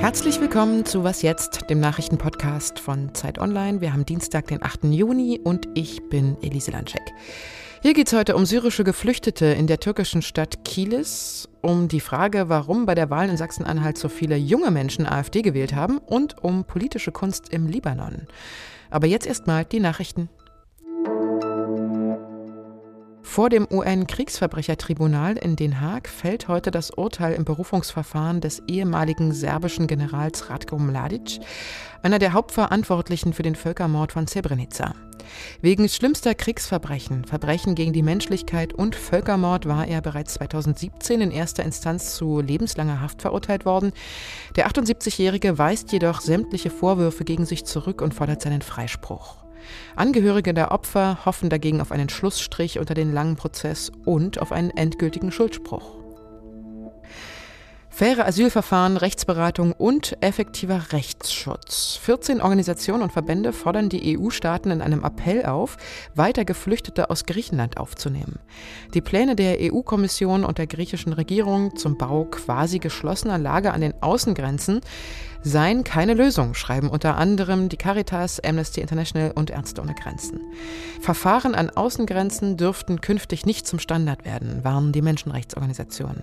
Herzlich willkommen zu Was jetzt, dem Nachrichtenpodcast von Zeit Online. Wir haben Dienstag, den 8. Juni und ich bin Elise Landschek. Hier geht es heute um syrische Geflüchtete in der türkischen Stadt Kilis, um die Frage, warum bei der Wahl in Sachsen-Anhalt so viele junge Menschen AfD gewählt haben und um politische Kunst im Libanon. Aber jetzt erstmal die Nachrichten. Vor dem UN-Kriegsverbrechertribunal in Den Haag fällt heute das Urteil im Berufungsverfahren des ehemaligen serbischen Generals Ratko Mladic, einer der Hauptverantwortlichen für den Völkermord von Srebrenica. Wegen schlimmster Kriegsverbrechen, Verbrechen gegen die Menschlichkeit und Völkermord war er bereits 2017 in erster Instanz zu lebenslanger Haft verurteilt worden. Der 78-Jährige weist jedoch sämtliche Vorwürfe gegen sich zurück und fordert seinen Freispruch. Angehörige der Opfer hoffen dagegen auf einen Schlussstrich unter den langen Prozess und auf einen endgültigen Schuldspruch. Faire Asylverfahren, Rechtsberatung und effektiver Rechtsschutz. 14 Organisationen und Verbände fordern die EU-Staaten in einem Appell auf, weiter Geflüchtete aus Griechenland aufzunehmen. Die Pläne der EU-Kommission und der griechischen Regierung zum Bau quasi geschlossener Lager an den Außengrenzen seien keine Lösung, schreiben unter anderem die Caritas, Amnesty International und Ärzte ohne Grenzen. Verfahren an Außengrenzen dürften künftig nicht zum Standard werden, warnen die Menschenrechtsorganisationen.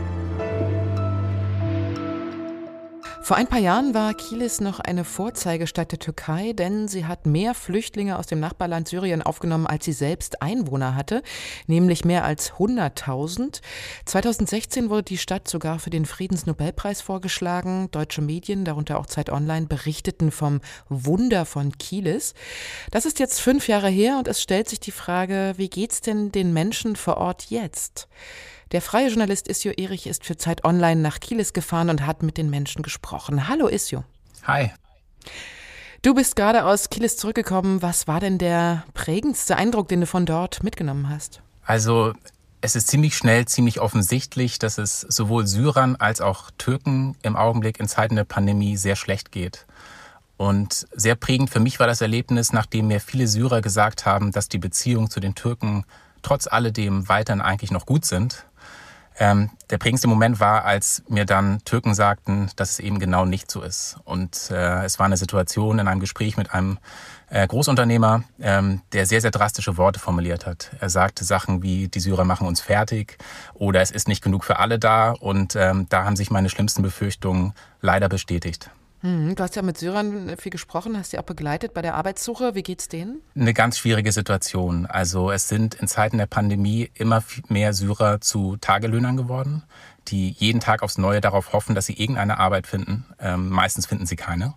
Vor ein paar Jahren war Kilis noch eine Vorzeigestadt der Türkei, denn sie hat mehr Flüchtlinge aus dem Nachbarland Syrien aufgenommen, als sie selbst Einwohner hatte, nämlich mehr als 100.000. 2016 wurde die Stadt sogar für den Friedensnobelpreis vorgeschlagen. Deutsche Medien, darunter auch Zeit Online, berichteten vom Wunder von Kilis. Das ist jetzt fünf Jahre her und es stellt sich die Frage, wie geht's denn den Menschen vor Ort jetzt? Der freie Journalist Isjo Erich ist für Zeit Online nach Kielis gefahren und hat mit den Menschen gesprochen. Hallo Isjo. Hi. Du bist gerade aus Kielis zurückgekommen. Was war denn der prägendste Eindruck, den du von dort mitgenommen hast? Also es ist ziemlich schnell, ziemlich offensichtlich, dass es sowohl Syrern als auch Türken im Augenblick in Zeiten der Pandemie sehr schlecht geht. Und sehr prägend für mich war das Erlebnis, nachdem mir viele Syrer gesagt haben, dass die Beziehungen zu den Türken trotz alledem weiterhin eigentlich noch gut sind. Ähm, der prägendste Moment war, als mir dann Türken sagten, dass es eben genau nicht so ist. Und äh, es war eine Situation in einem Gespräch mit einem äh, Großunternehmer, ähm, der sehr, sehr drastische Worte formuliert hat. Er sagte Sachen wie, die Syrer machen uns fertig oder es ist nicht genug für alle da. Und ähm, da haben sich meine schlimmsten Befürchtungen leider bestätigt. Hm, du hast ja mit Syrern viel gesprochen, hast sie auch begleitet bei der Arbeitssuche. Wie geht's denen? Eine ganz schwierige Situation. Also es sind in Zeiten der Pandemie immer mehr Syrer zu Tagelöhnern geworden, die jeden Tag aufs Neue darauf hoffen, dass sie irgendeine Arbeit finden. Ähm, meistens finden sie keine.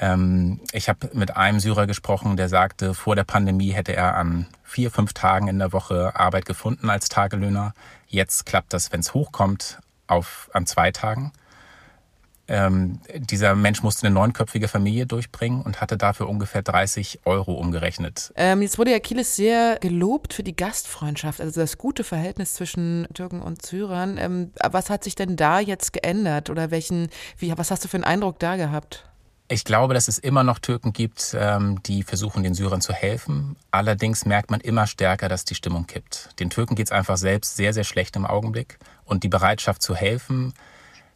Ähm, ich habe mit einem Syrer gesprochen, der sagte, vor der Pandemie hätte er an vier, fünf Tagen in der Woche Arbeit gefunden als Tagelöhner. Jetzt klappt das, wenn es hochkommt, auf an zwei Tagen. Ähm, dieser Mensch musste eine neunköpfige Familie durchbringen und hatte dafür ungefähr 30 Euro umgerechnet. Ähm, jetzt wurde ja Kilis sehr gelobt für die Gastfreundschaft, also das gute Verhältnis zwischen Türken und Syrern. Ähm, was hat sich denn da jetzt geändert oder welchen, wie, was hast du für einen Eindruck da gehabt? Ich glaube, dass es immer noch Türken gibt, ähm, die versuchen, den Syrern zu helfen. Allerdings merkt man immer stärker, dass die Stimmung kippt. Den Türken geht es einfach selbst sehr, sehr schlecht im Augenblick. Und die Bereitschaft zu helfen,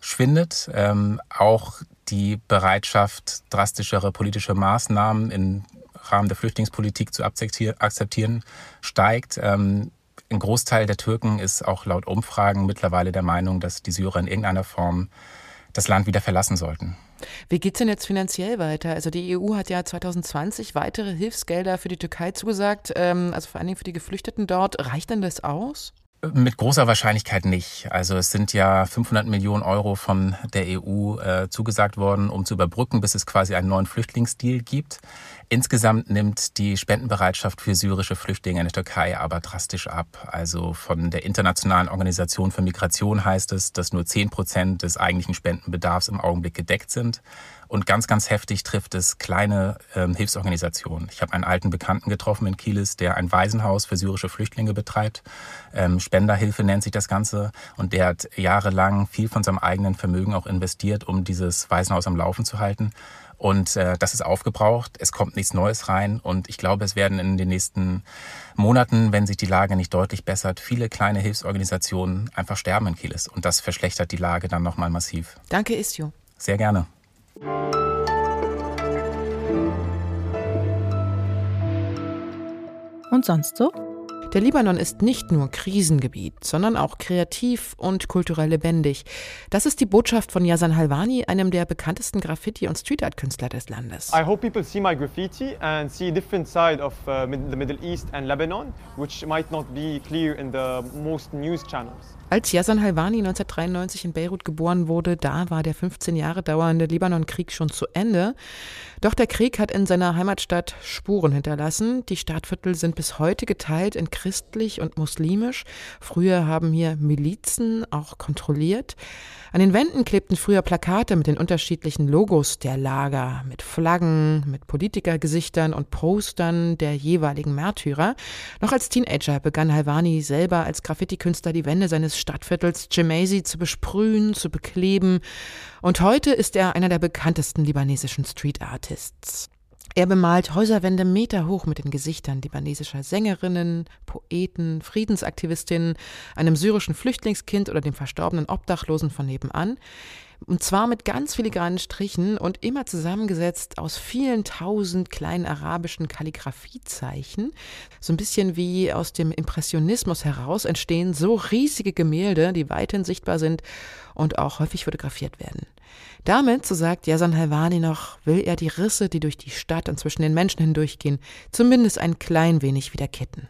schwindet. Ähm, auch die Bereitschaft, drastischere politische Maßnahmen im Rahmen der Flüchtlingspolitik zu akzeptieren, steigt. Ähm, ein Großteil der Türken ist auch laut Umfragen mittlerweile der Meinung, dass die Syrer in irgendeiner Form das Land wieder verlassen sollten. Wie geht es denn jetzt finanziell weiter? Also die EU hat ja 2020 weitere Hilfsgelder für die Türkei zugesagt, ähm, also vor allen Dingen für die Geflüchteten dort. Reicht denn das aus? Mit großer Wahrscheinlichkeit nicht. Also es sind ja 500 Millionen Euro von der EU äh, zugesagt worden, um zu überbrücken, bis es quasi einen neuen Flüchtlingsdeal gibt. Insgesamt nimmt die Spendenbereitschaft für syrische Flüchtlinge in der Türkei aber drastisch ab. Also von der Internationalen Organisation für Migration heißt es, dass nur 10 Prozent des eigentlichen Spendenbedarfs im Augenblick gedeckt sind. Und ganz, ganz heftig trifft es kleine ähm, Hilfsorganisationen. Ich habe einen alten Bekannten getroffen in Kielis, der ein Waisenhaus für syrische Flüchtlinge betreibt. Ähm, Spenderhilfe nennt sich das Ganze. Und der hat jahrelang viel von seinem eigenen Vermögen auch investiert, um dieses Waisenhaus am Laufen zu halten. Und äh, das ist aufgebraucht, es kommt nichts Neues rein und ich glaube, es werden in den nächsten Monaten, wenn sich die Lage nicht deutlich bessert, viele kleine Hilfsorganisationen einfach sterben in Kieles und das verschlechtert die Lage dann nochmal massiv. Danke, Istio. Sehr gerne. Und sonst so? Der Libanon ist nicht nur Krisengebiet, sondern auch kreativ und kulturell lebendig. Das ist die Botschaft von Yazan Halvani, einem der bekanntesten Graffiti- und Street Art Künstler des Landes. I hope people see my graffiti and see a different side of uh, the Middle East and Lebanon, which might not be clear in the most news channels. Als Yazan Halvani 1993 in Beirut geboren wurde, da war der 15 Jahre dauernde Libanonkrieg schon zu Ende. Doch der Krieg hat in seiner Heimatstadt Spuren hinterlassen. Die Stadtviertel sind bis heute geteilt in christlich und muslimisch. Früher haben hier Milizen auch kontrolliert. An den Wänden klebten früher Plakate mit den unterschiedlichen Logos der Lager, mit Flaggen, mit Politikergesichtern und Postern der jeweiligen Märtyrer. Noch als Teenager begann Halvani selber als Graffiti-Künstler die Wände seines Stadtviertels Gemasi zu besprühen, zu bekleben. Und heute ist er einer der bekanntesten libanesischen Street Artists. Er bemalt Häuserwände meterhoch mit den Gesichtern libanesischer Sängerinnen, Poeten, Friedensaktivistinnen, einem syrischen Flüchtlingskind oder dem verstorbenen Obdachlosen von nebenan. Und zwar mit ganz filigranen Strichen und immer zusammengesetzt aus vielen tausend kleinen arabischen Kalligrafiezeichen. So ein bisschen wie aus dem Impressionismus heraus entstehen so riesige Gemälde, die weithin sichtbar sind und auch häufig fotografiert werden. Damit, so sagt Yasan Halvani noch, will er die Risse, die durch die Stadt und zwischen den Menschen hindurchgehen, zumindest ein klein wenig wieder kitten.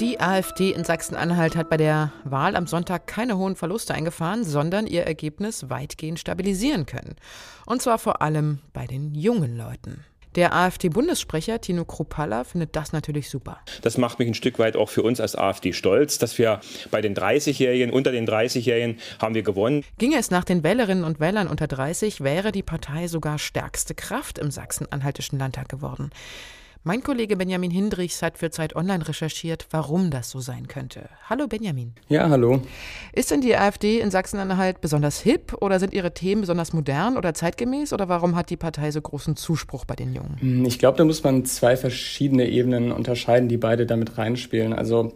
Die AfD in Sachsen-Anhalt hat bei der Wahl am Sonntag keine hohen Verluste eingefahren, sondern ihr Ergebnis weitgehend stabilisieren können. Und zwar vor allem bei den jungen Leuten. Der AfD-Bundessprecher Tino Kruppalla findet das natürlich super. Das macht mich ein Stück weit auch für uns als AfD stolz, dass wir bei den 30-Jährigen, unter den 30-Jährigen haben wir gewonnen. Ginge es nach den Wählerinnen und Wählern unter 30, wäre die Partei sogar stärkste Kraft im Sachsen-Anhaltischen Landtag geworden. Mein Kollege Benjamin Hindrichs hat für Zeit Online recherchiert, warum das so sein könnte. Hallo Benjamin. Ja, hallo. Ist denn die AfD in Sachsen-Anhalt besonders hip oder sind ihre Themen besonders modern oder zeitgemäß oder warum hat die Partei so großen Zuspruch bei den Jungen? Hm, ich glaube, da muss man zwei verschiedene Ebenen unterscheiden, die beide damit reinspielen. Also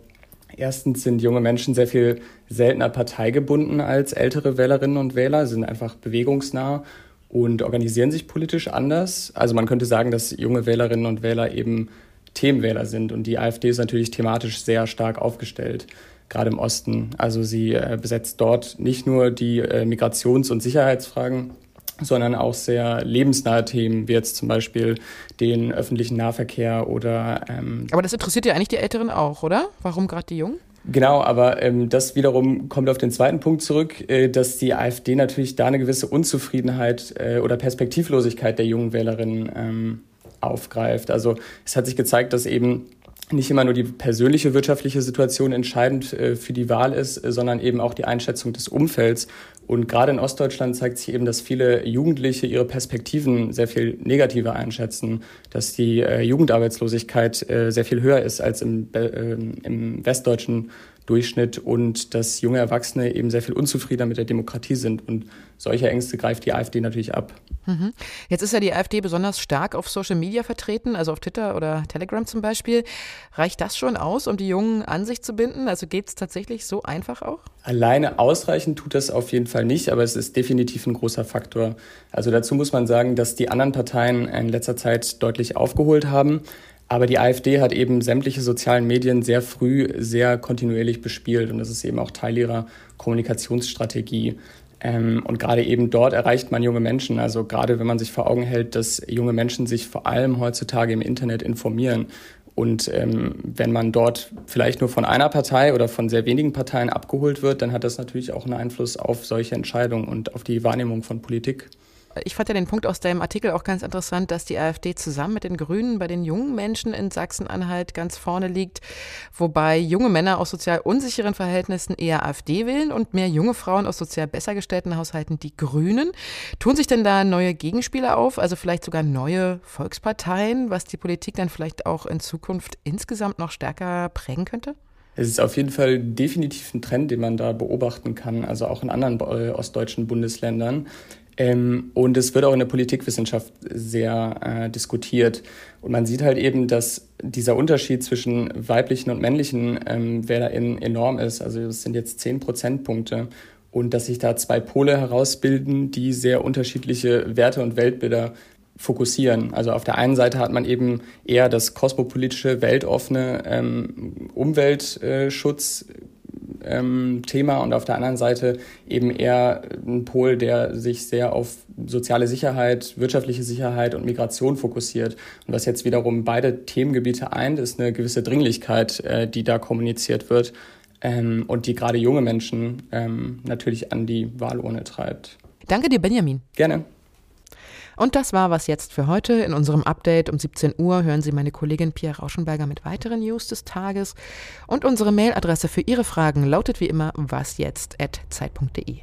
Erstens sind junge Menschen sehr viel seltener parteigebunden als ältere Wählerinnen und Wähler, sind einfach bewegungsnah und organisieren sich politisch anders. Also man könnte sagen, dass junge Wählerinnen und Wähler eben Themenwähler sind und die AfD ist natürlich thematisch sehr stark aufgestellt, gerade im Osten. Also sie äh, besetzt dort nicht nur die äh, Migrations- und Sicherheitsfragen, sondern auch sehr lebensnahe Themen, wie jetzt zum Beispiel den öffentlichen Nahverkehr oder. Ähm Aber das interessiert ja eigentlich die Älteren auch, oder? Warum gerade die Jungen? Genau, aber ähm, das wiederum kommt auf den zweiten Punkt zurück, äh, dass die AfD natürlich da eine gewisse Unzufriedenheit äh, oder Perspektivlosigkeit der jungen Wählerinnen ähm, aufgreift. Also es hat sich gezeigt, dass eben nicht immer nur die persönliche wirtschaftliche Situation entscheidend äh, für die Wahl ist, äh, sondern eben auch die Einschätzung des Umfelds. Und gerade in Ostdeutschland zeigt sich eben, dass viele Jugendliche ihre Perspektiven sehr viel negativer einschätzen, dass die äh, Jugendarbeitslosigkeit sehr viel höher ist als im, im westdeutschen Durchschnitt und dass junge Erwachsene eben sehr viel unzufriedener mit der Demokratie sind. Und solche Ängste greift die AfD natürlich ab. Mhm. Jetzt ist ja die AfD besonders stark auf Social Media vertreten, also auf Twitter oder Telegram zum Beispiel. Reicht das schon aus, um die Jungen an sich zu binden? Also geht es tatsächlich so einfach auch? Alleine ausreichend tut das auf jeden Fall nicht, aber es ist definitiv ein großer Faktor. Also dazu muss man sagen, dass die anderen Parteien in letzter Zeit deutlich aufgeholt haben. Aber die AfD hat eben sämtliche sozialen Medien sehr früh, sehr kontinuierlich bespielt. Und das ist eben auch Teil ihrer Kommunikationsstrategie. Ähm, und gerade eben dort erreicht man junge Menschen. Also gerade wenn man sich vor Augen hält, dass junge Menschen sich vor allem heutzutage im Internet informieren. Und ähm, wenn man dort vielleicht nur von einer Partei oder von sehr wenigen Parteien abgeholt wird, dann hat das natürlich auch einen Einfluss auf solche Entscheidungen und auf die Wahrnehmung von Politik. Ich fand ja den Punkt aus deinem Artikel auch ganz interessant, dass die AfD zusammen mit den Grünen bei den jungen Menschen in Sachsen-Anhalt ganz vorne liegt, wobei junge Männer aus sozial unsicheren Verhältnissen eher AfD wählen und mehr junge Frauen aus sozial besser gestellten Haushalten die Grünen. Tun sich denn da neue Gegenspieler auf, also vielleicht sogar neue Volksparteien, was die Politik dann vielleicht auch in Zukunft insgesamt noch stärker prägen könnte? Es ist auf jeden Fall definitiv ein Trend, den man da beobachten kann, also auch in anderen äh, ostdeutschen Bundesländern. Ähm, und es wird auch in der Politikwissenschaft sehr äh, diskutiert. Und man sieht halt eben, dass dieser Unterschied zwischen weiblichen und männlichen ähm, WählerInnen enorm ist. Also es sind jetzt zehn Prozentpunkte. Und dass sich da zwei Pole herausbilden, die sehr unterschiedliche Werte und Weltbilder fokussieren. Also auf der einen Seite hat man eben eher das kosmopolitische, weltoffene ähm, Umweltschutz. Ähm, Thema und auf der anderen Seite eben eher ein Pol, der sich sehr auf soziale Sicherheit, wirtschaftliche Sicherheit und Migration fokussiert. Und was jetzt wiederum beide Themengebiete eint, ist eine gewisse Dringlichkeit, äh, die da kommuniziert wird ähm, und die gerade junge Menschen ähm, natürlich an die Wahlurne treibt. Danke dir, Benjamin. Gerne. Und das war was jetzt für heute. In unserem Update um 17 Uhr hören Sie meine Kollegin Pia Rauschenberger mit weiteren News des Tages. Und unsere Mailadresse für Ihre Fragen lautet wie immer wasjetzt.zeit.de.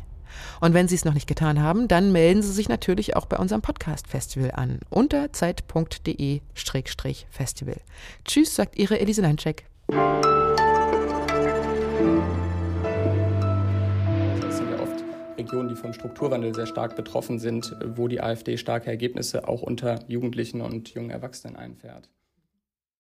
Und wenn Sie es noch nicht getan haben, dann melden Sie sich natürlich auch bei unserem Podcast-Festival an unter zeit.de-festival. Tschüss, sagt Ihre Elise Leincheck. Regionen, die vom Strukturwandel sehr stark betroffen sind, wo die AfD starke Ergebnisse auch unter Jugendlichen und jungen Erwachsenen einfährt.